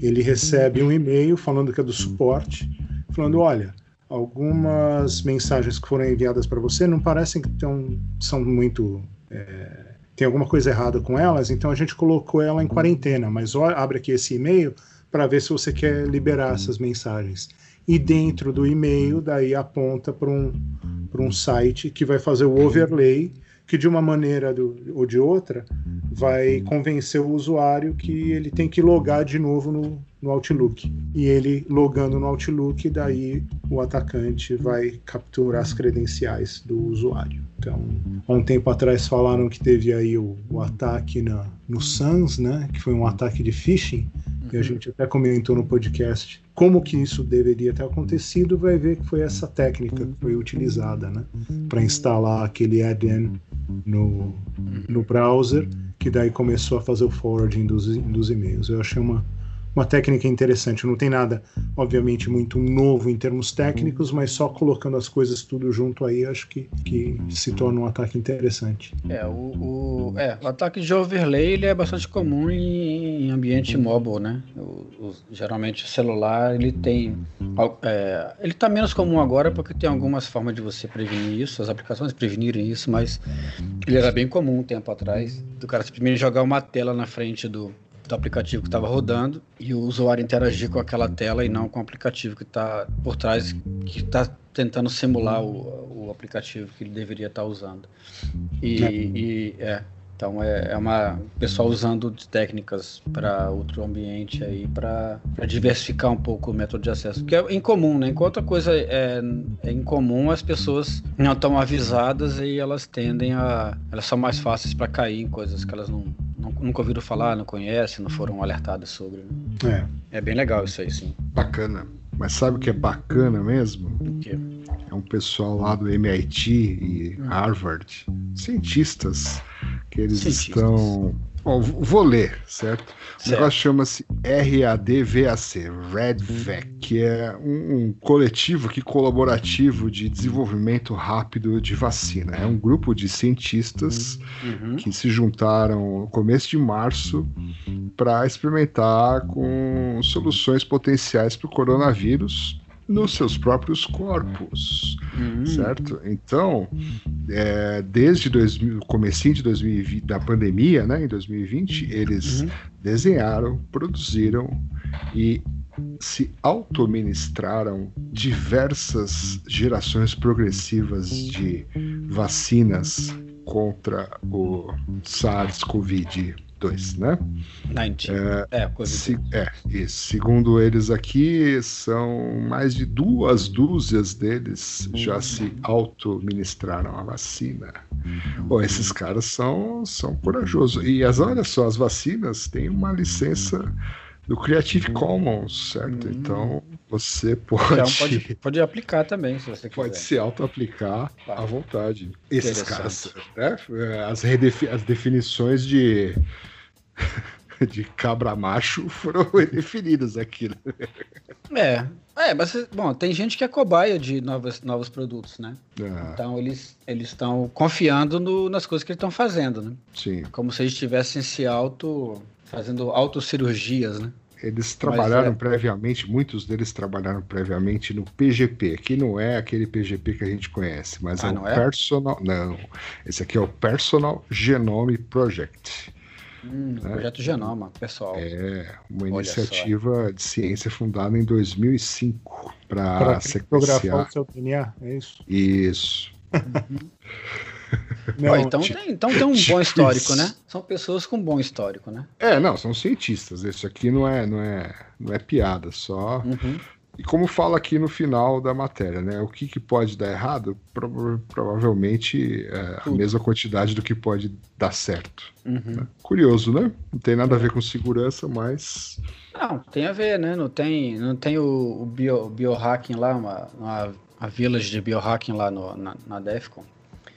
Speaker 3: Ele recebe um e-mail falando que é do suporte, falando, olha, algumas mensagens que foram enviadas para você não parecem que tão, são muito é, tem alguma coisa errada com elas, então a gente colocou ela em quarentena, mas ó, abre aqui esse e-mail para ver se você quer liberar essas mensagens. E dentro do e-mail, daí aponta para um, um site que vai fazer o overlay, que de uma maneira do, ou de outra vai convencer o usuário que ele tem que logar de novo no, no Outlook. E ele logando no Outlook, daí o atacante vai capturar as credenciais do usuário. Então, há um tempo atrás falaram que teve aí o, o ataque na, no Sans, né? Que foi um ataque de phishing. E a gente até comentou no podcast como que isso deveria ter acontecido. Vai ver que foi essa técnica que foi utilizada, né? Para instalar aquele add-in no, no browser, que daí começou a fazer o forwarding dos, dos e-mails. Eu achei uma, uma técnica interessante. Não tem nada, obviamente, muito novo em termos técnicos, mas só colocando as coisas tudo junto aí, acho que, que se torna um ataque interessante.
Speaker 4: É, o, o- é, o ataque de overlay ele é bastante comum em, em ambiente mobile, né? O- o- geralmente o celular ele tem. é, ele está menos comum agora porque tem algumas formas de você prevenir isso, as aplicações prevenirem isso, mas ele era bem comum um tempo atrás. Do cara simplesmente jogar uma tela na frente do, do aplicativo que estava rodando e o usuário interagir com aquela tela e não com o aplicativo que está por trás, que está tentando simular o, o aplicativo que ele deveria estar usando. E,
Speaker 3: É.
Speaker 4: e- é, então é, é uma pessoal usando técnicas para outro ambiente aí para diversificar um pouco o método de acesso, que é incomum, né? Enquanto a coisa é, é incomum, as pessoas não estão avisadas e elas tendem a elas são mais fáceis para cair em coisas que elas não- nunca ouviram falar, não conhecem, não foram alertadas sobre. né?
Speaker 3: É.
Speaker 4: É bem legal isso aí, sim.
Speaker 2: Bacana. Mas sabe o que é bacana mesmo?
Speaker 4: O quê?
Speaker 2: É um pessoal lá do MIT e Harvard, cientistas, que eles
Speaker 4: Cientistas.
Speaker 2: estão. Bom, vou ler, certo? O
Speaker 4: Certo.
Speaker 2: negócio chama-se RADVAC, RedVac, que é um, um coletivo aqui colaborativo de desenvolvimento rápido de vacina. É um grupo de cientistas
Speaker 4: Uhum.
Speaker 2: que se juntaram no começo de março para experimentar com soluções potenciais para o coronavírus nos seus próprios corpos,
Speaker 4: Uhum.
Speaker 2: certo? Então, é, desde 2000, o comecinho de 2020, da pandemia, né, em 2020, eles
Speaker 4: Uhum.
Speaker 2: desenharam, produziram e se autoministraram diversas gerações progressivas de vacinas contra o SARS-CoV-2, né?
Speaker 4: 19. É, coisa
Speaker 2: Se- é, isso. Segundo eles aqui, são mais de duas dúzias deles já se autoministraram a vacina. Bom, esses caras são, são corajosos. E as, olha só, as vacinas têm uma licença do Creative Commons, certo?
Speaker 4: Hum.
Speaker 2: Então você
Speaker 4: Então
Speaker 2: pode,
Speaker 4: pode, pode aplicar também, se você quiser.
Speaker 2: pode se auto-aplicar
Speaker 4: Tá.
Speaker 2: à vontade. Esses caras, né? As, as definições de. De cabra macho foram redefinidas aqui. né?
Speaker 4: É, é, mas bom, tem gente que é cobaia de novos, novos produtos, né?
Speaker 2: Ah,
Speaker 4: Então eles eles estão confiando no- nas coisas que eles estão fazendo, né?
Speaker 2: sim.
Speaker 4: Como se eles estivessem se auto fazendo autocirurgias, né?
Speaker 2: Eles trabalharam
Speaker 4: é-
Speaker 2: previamente, muitos deles trabalharam previamente no PGP, que não é aquele PGP que a gente conhece, mas
Speaker 4: Ah,
Speaker 2: é o
Speaker 4: é?
Speaker 2: Personal. Não, esse aqui é o Personal Genome Project.
Speaker 4: Hum, Projeto Genoma, pessoal.
Speaker 2: É uma
Speaker 4: Olha
Speaker 2: iniciativa de ciência fundada em 2005 para sequenciar.
Speaker 3: o seu DNA, é isso?
Speaker 2: Isso.
Speaker 3: Não,
Speaker 4: Ó, então, tem, então tem um bom histórico,
Speaker 2: isso.
Speaker 4: né? São pessoas com bom histórico, né?
Speaker 2: É, não, são cientistas. Isso aqui não é, não é, não é piada, só.
Speaker 4: Uhum.
Speaker 2: E como fala aqui no final da matéria, né? O que, que pode dar errado? Prova- provavelmente é, a mesma quantidade do que pode dar certo.
Speaker 4: Uhum.
Speaker 2: Curioso, né? Não tem nada a ver com segurança, mas.
Speaker 4: Não, tem a ver, né? Não tem, não tem o, o bio, o biohacking lá, uma, uma, a village de biohacking lá no, na, na Defcon.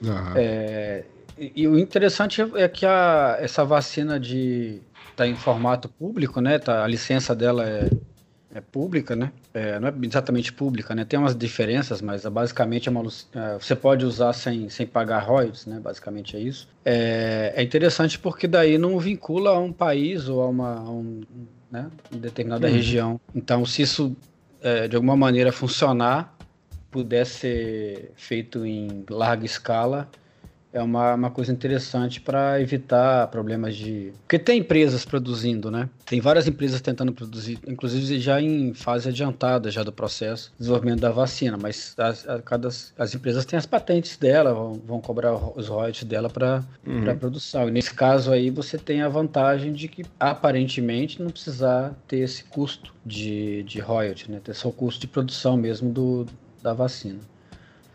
Speaker 2: ah,
Speaker 4: É, e, e o interessante é que a, essa vacina de tá em formato público, né? Tá, a licença dela é, é pública, né? É, não é exatamente pública, né? Tem umas diferenças, mas é, basicamente é uma, você pode usar sem, sem pagar royalties, né? Basicamente é isso. É, é interessante porque daí não vincula a um país ou a uma a um, né? determinada
Speaker 2: Uhum.
Speaker 4: região. Então, se isso é, de alguma maneira funcionar, puder ser feito em larga escala, é uma, uma coisa interessante para evitar problemas de. Porque tem empresas produzindo, né? Tem várias empresas tentando produzir, inclusive já em fase adiantada já do processo de desenvolvimento da vacina, mas as, a- cada, as empresas têm as patentes dela, vão, vão cobrar os royalties dela para
Speaker 2: uhum.
Speaker 4: para produção. E nesse caso aí você tem a vantagem de que aparentemente não precisar ter esse custo de, de royalty, né? Ter só o custo de produção mesmo do, da vacina.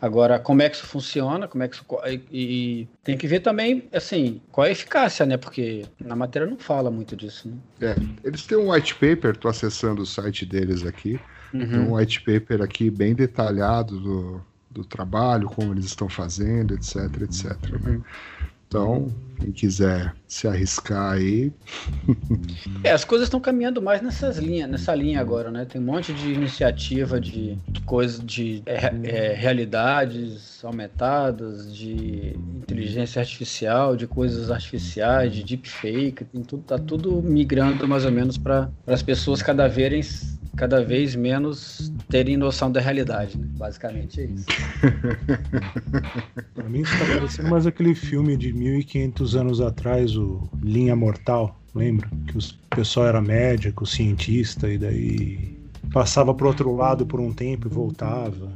Speaker 4: Agora, como é que isso funciona? Como é que isso, e, e tem que ver também, assim, qual é a eficácia, né? Porque na matéria não fala muito disso, né?
Speaker 2: É, eles têm um white paper, tô acessando o site deles aqui. Tem
Speaker 4: Uhum.
Speaker 2: um white paper aqui bem detalhado do, do trabalho, como eles estão fazendo, etc, etc. né? Então, quem quiser se arriscar aí,
Speaker 4: É, as coisas estão caminhando mais nessas linhas, nessa linha agora, né? Tem um monte de iniciativa de coisas de é, é, realidades aumentadas, de inteligência artificial, de coisas artificiais, de deepfake, tem tudo, tá tudo migrando mais ou menos para as pessoas cada vez, cada vez menos terem noção da realidade, né? Basicamente é isso.
Speaker 3: Pra mim isso tá parecendo mais aquele filme de 1500 anos atrás, o Linha Mortal, lembra? Que o pessoal era médico, cientista, e daí passava pro outro lado por um tempo e voltava.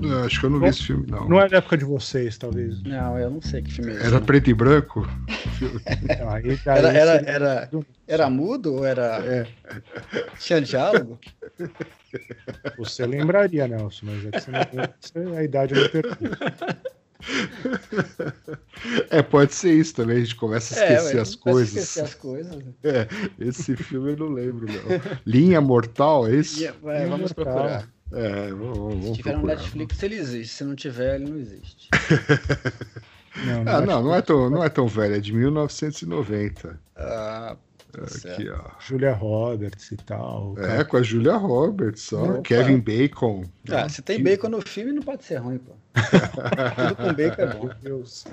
Speaker 2: eu acho que eu não vi esse filme, não.
Speaker 3: Não é da época de vocês, talvez.
Speaker 4: Não, eu não sei que filme é esse.
Speaker 2: Era
Speaker 4: não.
Speaker 2: preto e branco?
Speaker 4: Era, era,
Speaker 3: seria-
Speaker 4: era, era mudo ou era.
Speaker 2: É.
Speaker 4: Tinha diálogo?
Speaker 3: Você lembraria, Nelson, mas é que você não a idade não permite.
Speaker 2: É, pode ser isso também, a gente começa a esquecer
Speaker 4: ué,
Speaker 2: as coisas.
Speaker 4: Esquecer as coisas.
Speaker 2: É, esse filme eu não lembro, não. Linha Mortal, é isso?
Speaker 4: E, é, vamos
Speaker 3: Mortal.
Speaker 4: procurar.
Speaker 2: É, vamos, vamos
Speaker 4: Se tiver no
Speaker 2: procurar.
Speaker 4: Netflix, ele existe. Se não tiver, ele não existe.
Speaker 3: Não,
Speaker 2: Ah,
Speaker 3: é-
Speaker 2: não, não é tão, não é tão velho, é de 1990.
Speaker 4: Ah,
Speaker 2: Aqui, ó.
Speaker 3: Julia Roberts e tal.
Speaker 2: É, com a Julia Roberts, ó.
Speaker 4: Opa.
Speaker 2: Kevin Bacon.
Speaker 4: ah, se tem bacon no filme, não pode ser ruim, pô. Tudo com bacon é bom.
Speaker 3: Meu Deus.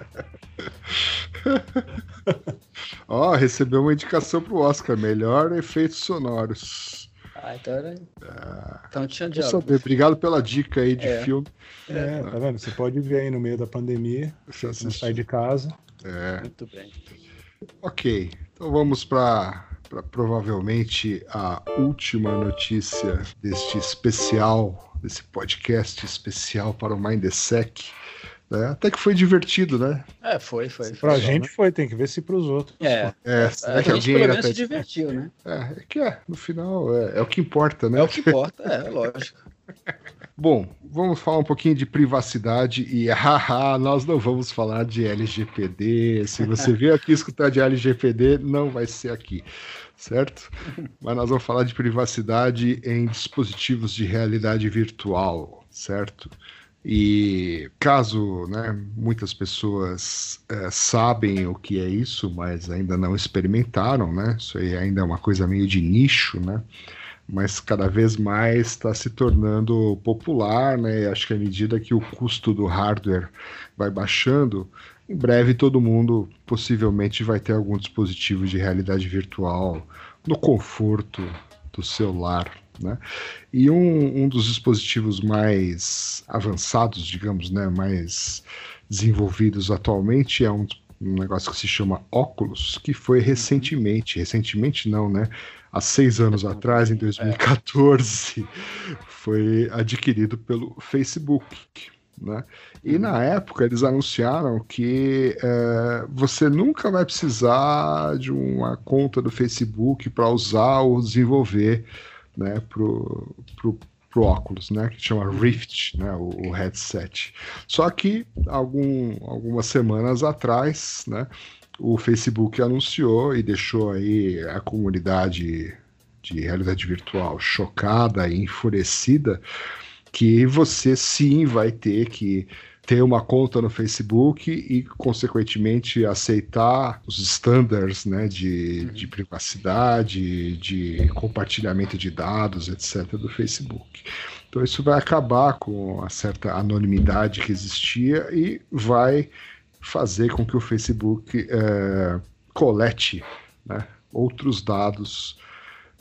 Speaker 2: Ó, recebeu uma indicação pro Oscar, melhor efeitos sonoros.
Speaker 4: Ah, então era. Então tinha diálogo.
Speaker 2: saber, obrigado pela dica aí de
Speaker 4: É.
Speaker 2: filme.
Speaker 3: É, tá vendo? Você pode ver aí no meio da pandemia,
Speaker 2: Você
Speaker 3: não sai de casa.
Speaker 2: É.
Speaker 4: Muito bem.
Speaker 2: Ok, então vamos para provavelmente a última notícia deste especial, desse podcast especial para o Mindsec. Né? Até que foi divertido, né?
Speaker 4: É, foi, foi.
Speaker 3: Pra
Speaker 4: foi.
Speaker 3: gente foi, tem que ver se pros outros.
Speaker 4: É,
Speaker 2: É, será que
Speaker 4: gente
Speaker 2: alguém ainda
Speaker 4: menos
Speaker 2: tá...
Speaker 4: se divertiu, né?
Speaker 2: É, é que é, no final é, é o que importa, né?
Speaker 4: É o que importa, é, lógico.
Speaker 2: Bom, vamos falar um pouquinho de privacidade e haha, nós não vamos falar de LGPD. Se você veio aqui escutar de LGPD, não vai ser aqui, certo? Mas nós vamos falar de privacidade em dispositivos de realidade virtual, certo? E caso né, muitas pessoas eh, sabem o que é isso, mas ainda não experimentaram, né? Isso aí ainda é uma coisa meio de nicho, né? Mas cada vez mais está se tornando popular, né? Acho que à medida que o custo do hardware vai baixando, em breve todo mundo possivelmente vai ter algum dispositivo de realidade virtual no conforto do celular, né? E um, um dos dispositivos mais avançados, digamos, né, mais desenvolvidos atualmente é um, um negócio que se chama Oculus, que foi recentemente, recentemente não, né? Há seis anos atrás, em 2014, foi adquirido pelo Facebook. Né? E na época eles anunciaram que eh, você nunca vai precisar de uma conta do Facebook para usar ou desenvolver né, pro, pro, pro óculos, né, que chama Rift, né, o, o headset. Só que algum, algumas semanas atrás, né, o Facebook anunciou e deixou aí a comunidade de realidade virtual chocada e enfurecida que você sim vai ter que ter uma conta no Facebook e, consequentemente, aceitar os standards né, de, de privacidade, de compartilhamento de dados, etc., do Facebook. Então, isso vai acabar com a certa anonimidade que existia e vai fazer com que o Facebook eh, colete né, outros dados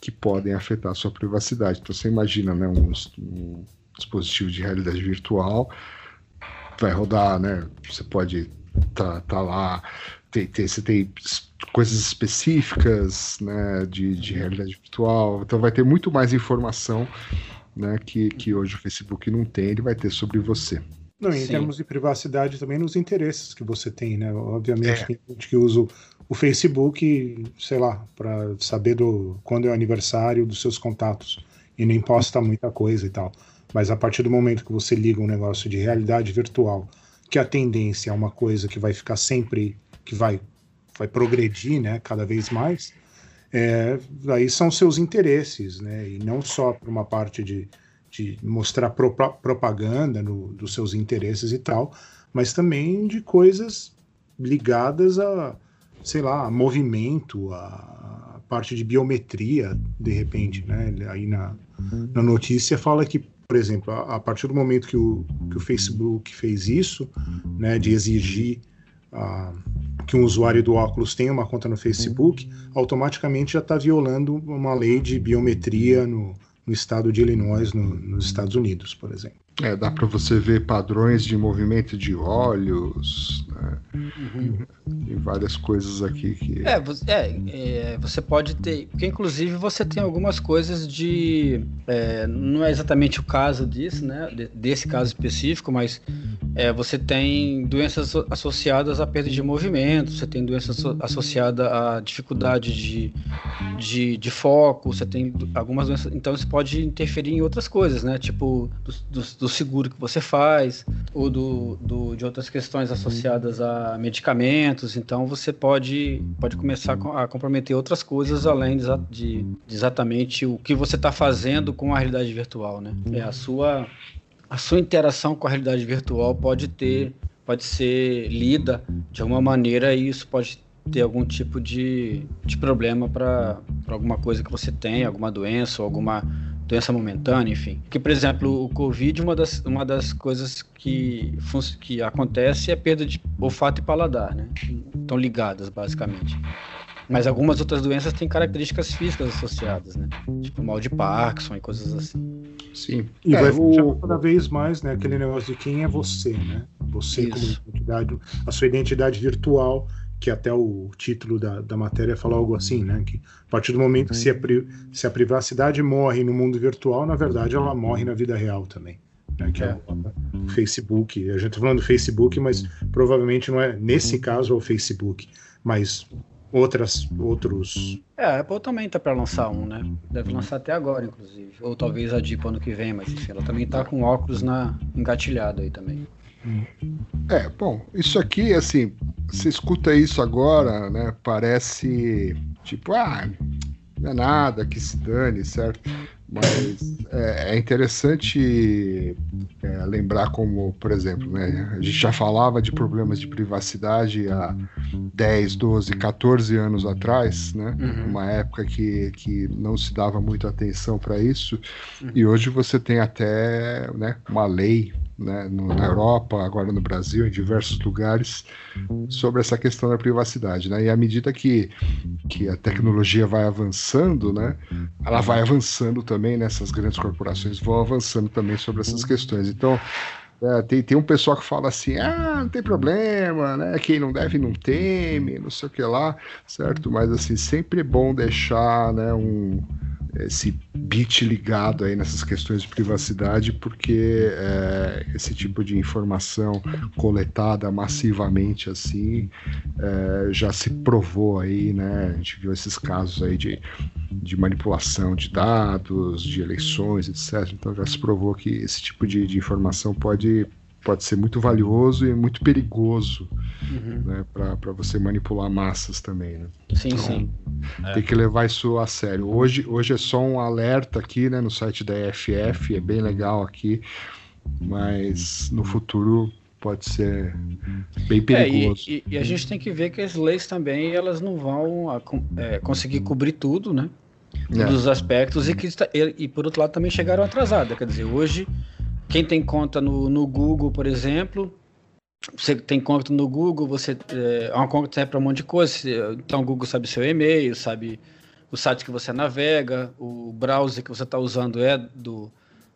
Speaker 2: que podem afetar a sua privacidade. Então, você imagina né, um, um dispositivo de realidade virtual vai rodar, né? Você pode tá, tá lá, você tem coisas específicas, né, de, de realidade virtual. Então vai ter muito mais informação, né, que, que hoje o Facebook não tem. Ele vai ter sobre você.
Speaker 3: Não, em
Speaker 4: Sim.
Speaker 3: termos de privacidade também nos interesses que você tem, né? Obviamente tem gente que usa o- Facebook, sei lá, para saber do quando é o aniversário dos seus contatos e não posta muita coisa e tal. Mas a partir do momento que você liga um negócio de realidade virtual, que a tendência é uma coisa que vai ficar sempre, que vai, vai progredir, né? Cada vez mais, é, aí são seus interesses, né? E não só por uma parte de de mostrar propa- propaganda no- dos seus interesses e tal, mas também de coisas ligadas a, sei lá, a movimento, a parte de biometria, de repente, né? Aí na, na notícia fala que, por exemplo, a, a partir do momento que o, que o Facebook fez isso, né, de exigir ah, que um usuário do óculos tenha uma conta no Facebook, automaticamente já está violando uma lei de biometria no, no estado de Illinois, no- nos Estados Unidos, por exemplo.
Speaker 2: É, dá para você ver padrões de movimento de olhos, né? Tem várias coisas aqui que.
Speaker 4: É, você, é, é, você pode ter. Porque, inclusive, você tem algumas coisas de. é, não é exatamente o caso disso, né? de- desse caso específico, mas é, você tem doenças asso- associadas à perda de movimento, você tem doença asso- associada à dificuldade de, de, de foco, você tem algumas doenças. Então, isso pode interferir em outras coisas, né? Tipo, do, do- do seguro que você faz, ou do, do- de outras questões associadas a medicamentos. Então, você pode, pode começar a co- a comprometer outras coisas além de, de- de exatamente o que você está fazendo com a realidade virtual, né? É a sua a sua interação com a realidade virtual pode ter, pode ser lida de alguma maneira e isso pode ter algum tipo de, de problema para alguma coisa que você tem, alguma doença ou alguma doença momentânea, enfim. Que, por exemplo, o Covid, uma das, uma das coisas que, que acontece é a perda de olfato e paladar, né? Estão ligadas, basicamente. Mas algumas outras doenças têm características físicas associadas, né? Tipo mal de Parkinson e coisas assim.
Speaker 2: Sim.
Speaker 3: E
Speaker 2: É,
Speaker 3: vai
Speaker 2: o-
Speaker 3: cada vez mais, né? Aquele negócio de quem é você, né? Você como
Speaker 4: Isso.
Speaker 3: identidade, a sua identidade virtual, que até o título da, da matéria fala algo assim, né? Que a partir do momento que se a, pri- se a privacidade morre no mundo virtual, na verdade ela morre na vida real também. Né? Que é, o Facebook. A gente tá falando do Facebook, mas provavelmente não é nesse caso é o Facebook, mas outras outros
Speaker 4: É, a Apple também tá para lançar um, né? Deve lançar até agora, inclusive. Ou talvez a Deep ano que vem, mas enfim, ela também tá com óculos na engatilhado aí também.
Speaker 2: É, bom, isso aqui, assim, você escuta isso agora, né? Parece tipo, ah, não é nada, que se dane, certo? Mas é, é interessante é, lembrar como, por exemplo, né, a gente já falava de problemas de privacidade há 10, 12, 14 anos atrás, né?
Speaker 4: Uhum.
Speaker 2: Uma época que, que não se dava muita atenção para isso, e hoje você tem até né, uma lei né, no- na Europa, agora no Brasil, em diversos lugares, sobre essa questão da privacidade. Né? E à medida que, que a tecnologia vai avançando, né, ela vai avançando também, né, essas grandes corporações vão avançando também sobre essas questões. Então, é, tem, tem um pessoal que fala assim, ah, não tem problema, né? Quem não deve não teme, não sei o que lá, certo? Mas assim, sempre é bom deixar né, um, esse bit ligado aí nessas questões de privacidade, porque é, esse tipo de informação coletada massivamente assim é, já se provou aí, né? A gente viu esses casos aí de, de manipulação de dados, de eleições, etc. Então já se provou que esse tipo de, de informação pode, pode ser muito valioso e muito perigoso
Speaker 4: Uhum.
Speaker 2: né, para você manipular massas também. Né?
Speaker 4: Sim, sim.
Speaker 2: Tem que levar isso a sério. Hoje, hoje é só um alerta aqui né, no site da EFF, é bem legal aqui, mas no futuro pode ser bem
Speaker 4: É, e,
Speaker 2: perigoso.
Speaker 4: e- e a gente tem que ver que as leis também elas não vão com- é, conseguir cobrir tudo, né?
Speaker 2: É.
Speaker 4: Todos os aspectos e que está- e, e, por outro lado também chegaram atrasadas. Quer dizer, hoje quem tem conta no, no Google, por exemplo, você tem conta no Google, você é uma conta que serve para um monte de coisa. Então o Google sabe seu e-mail, sabe o site que você navega, o browser que você está usando é do,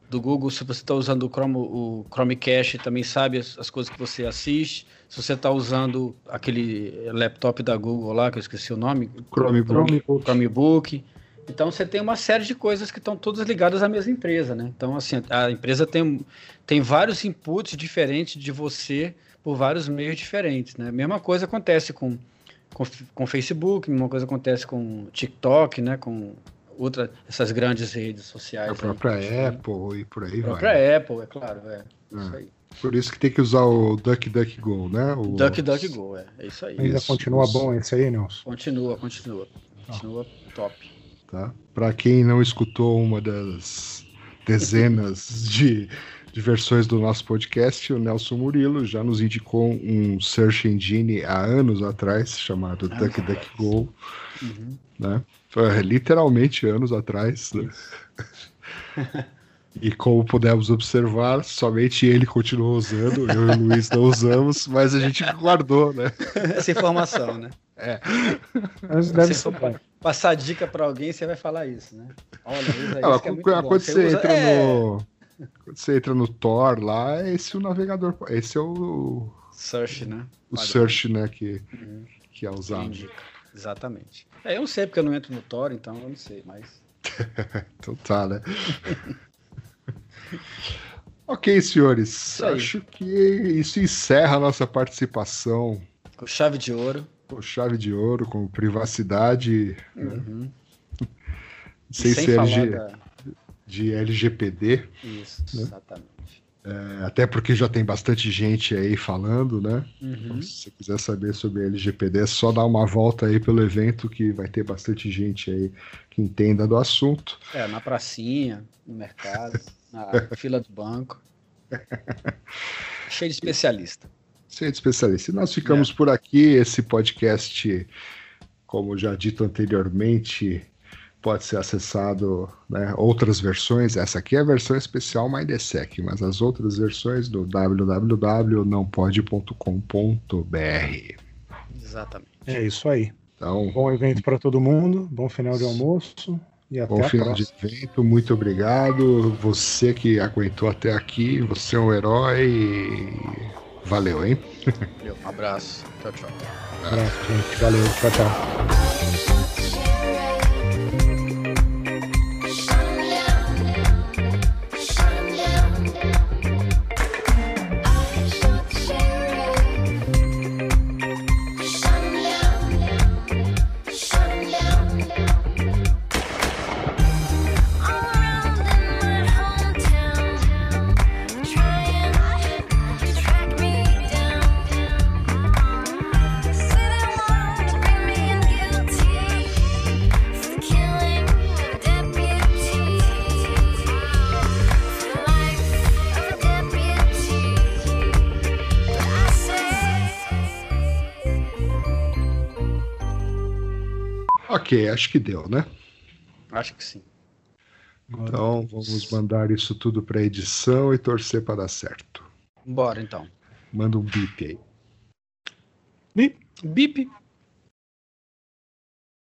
Speaker 4: do Google. Se você está usando o, Chrome, o Chromecast, também sabe as, as coisas que você assiste. Se você está usando aquele laptop da Google lá, que eu esqueci o nome,
Speaker 2: Chromebook.
Speaker 3: Chromebook.
Speaker 4: Chromebook. Então você tem uma série de coisas que estão todas ligadas à mesma empresa, né? Então assim, a empresa tem, tem vários inputs diferentes de você por vários meios diferentes, né? Mesma coisa acontece com com, com Facebook, mesma coisa acontece com TikTok, né? Com outra essas grandes redes sociais.
Speaker 2: A
Speaker 4: aí.
Speaker 2: própria Apple e por aí
Speaker 4: A
Speaker 2: vai.
Speaker 4: própria Apple, é claro, é. Isso
Speaker 2: É.
Speaker 4: aí.
Speaker 2: Por isso que tem que usar o DuckDuckGo, né? O...
Speaker 4: DuckDuckGo, é. É isso aí.
Speaker 3: Ainda
Speaker 2: Isso,
Speaker 3: continua
Speaker 2: isso.
Speaker 3: bom esse aí, Nelson?
Speaker 4: Continua, continua. Continua top.
Speaker 2: Tá? Para quem não escutou uma das, dezenas de, de versões do nosso podcast, o Nelson Murilo já nos indicou um search engine há anos atrás, chamado DuckDuckGo,
Speaker 4: Uhum.
Speaker 2: né? Foi literalmente anos atrás, né? E como pudemos observar, somente ele continuou usando, eu e o Luiz não usamos, mas a gente guardou, né?
Speaker 4: Essa informação, né?
Speaker 1: Mas deve
Speaker 4: Se
Speaker 1: ser
Speaker 4: passar dica pra alguém, você vai falar isso, né? Olha, usa
Speaker 2: Ah,
Speaker 4: isso que é muito
Speaker 2: quando
Speaker 4: bom.
Speaker 2: quando você,
Speaker 4: usa-
Speaker 2: entra
Speaker 4: é,
Speaker 2: no. Quando você entra no Tor lá, esse é o navegador. Esse é o,
Speaker 4: Search, né?
Speaker 2: o
Speaker 4: Padrão.
Speaker 2: search, né, que,
Speaker 4: Uhum.
Speaker 2: que é usado.
Speaker 4: Indica. Exatamente. É, eu não sei porque eu não entro no Tor, então eu não sei, mas.
Speaker 2: Então tá, né? ok, senhores.
Speaker 4: aí.
Speaker 2: Acho que isso encerra a nossa participação
Speaker 4: Com chave de ouro.
Speaker 2: com chave de ouro, com privacidade
Speaker 4: Uhum.
Speaker 2: sem,
Speaker 4: Sem
Speaker 2: ser LG
Speaker 4: da...
Speaker 2: de LGPD.
Speaker 4: Isso, exatamente.
Speaker 2: É, Até porque já tem bastante gente aí falando, né?
Speaker 4: Uhum.
Speaker 2: Então, se você quiser saber sobre LGPD, é só dar uma volta aí pelo evento que vai ter bastante gente aí que entenda do assunto.
Speaker 4: É, na pracinha, no mercado, na fila do banco. Cheio de especialista.
Speaker 2: Ser especialista. E nós ficamos por aqui. Esse podcast, como já dito anteriormente, pode ser acessado, né, outras versões. Essa aqui é a versão especial MindSec, mas as outras versões do www.nãopode.com.br.
Speaker 4: Exatamente.
Speaker 1: É isso aí.
Speaker 2: Então,
Speaker 1: Bom evento para todo mundo, bom final de almoço e até
Speaker 2: Bom final
Speaker 1: próxima.
Speaker 2: de evento, muito obrigado. Você que aguentou até aqui, você é um herói. e Valeu, hein?
Speaker 4: Valeu, Um abraço. Tchau, tchau.
Speaker 1: Um abraço, gente. Valeu, tchau, tchau.
Speaker 2: Ok, acho que deu, né?
Speaker 4: Acho que sim.
Speaker 2: Então vamos mandar isso tudo para edição e torcer para dar certo.
Speaker 4: Bora então.
Speaker 2: Manda um bip aí.
Speaker 1: Bip.
Speaker 4: Bip.